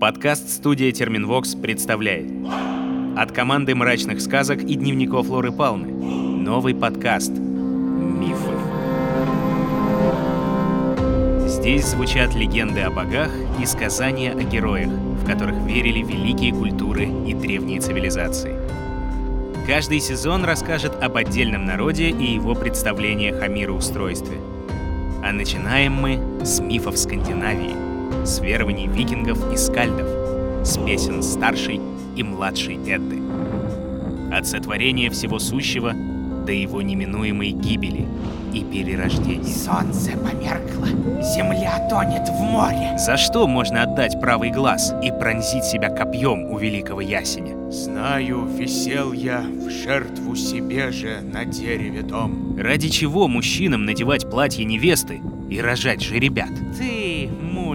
Подкаст студия Терминвокс представляет От команды мрачных сказок и дневников Лоры Палны Новый подкаст «Мифы» Здесь звучат легенды о богах и сказания о героях, в которых верили великие культуры и древние цивилизации. Каждый сезон расскажет об отдельном народе и его представлениях о мироустройстве. А начинаем мы с мифов Скандинавии — с верований викингов и скальдов, с песен старшей и младшей Эдды. От сотворения всего сущего до его неминуемой гибели и перерождения. Солнце померкло, земля тонет в море. За что можно отдать правый глаз и пронзить себя копьем у великого ясеня? Знаю, висел я в жертву себе же на дереве том. Ради чего мужчинам надевать платье невесты и рожать же ребят? Ты,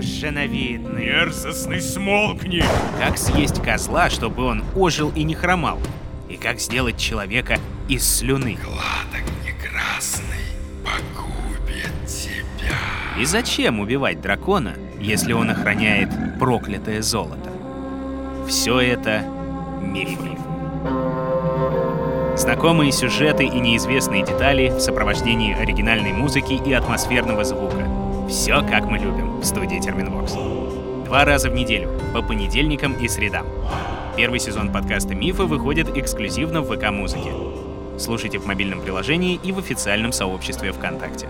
женовидный. Мерзостный смолкни! Как съесть козла, чтобы он ожил и не хромал? И как сделать человека из слюны? Гладок некрасный погубит тебя. И зачем убивать дракона, если он охраняет проклятое золото? Все это мифы. Знакомые сюжеты и неизвестные детали в сопровождении оригинальной музыки и атмосферного звука. Все как мы любим в студии Терминвокс. Два раза в неделю, по понедельникам и средам. Первый сезон подкаста «Мифы» выходит эксклюзивно в ВК-музыке. Слушайте в мобильном приложении и в официальном сообществе ВКонтакте.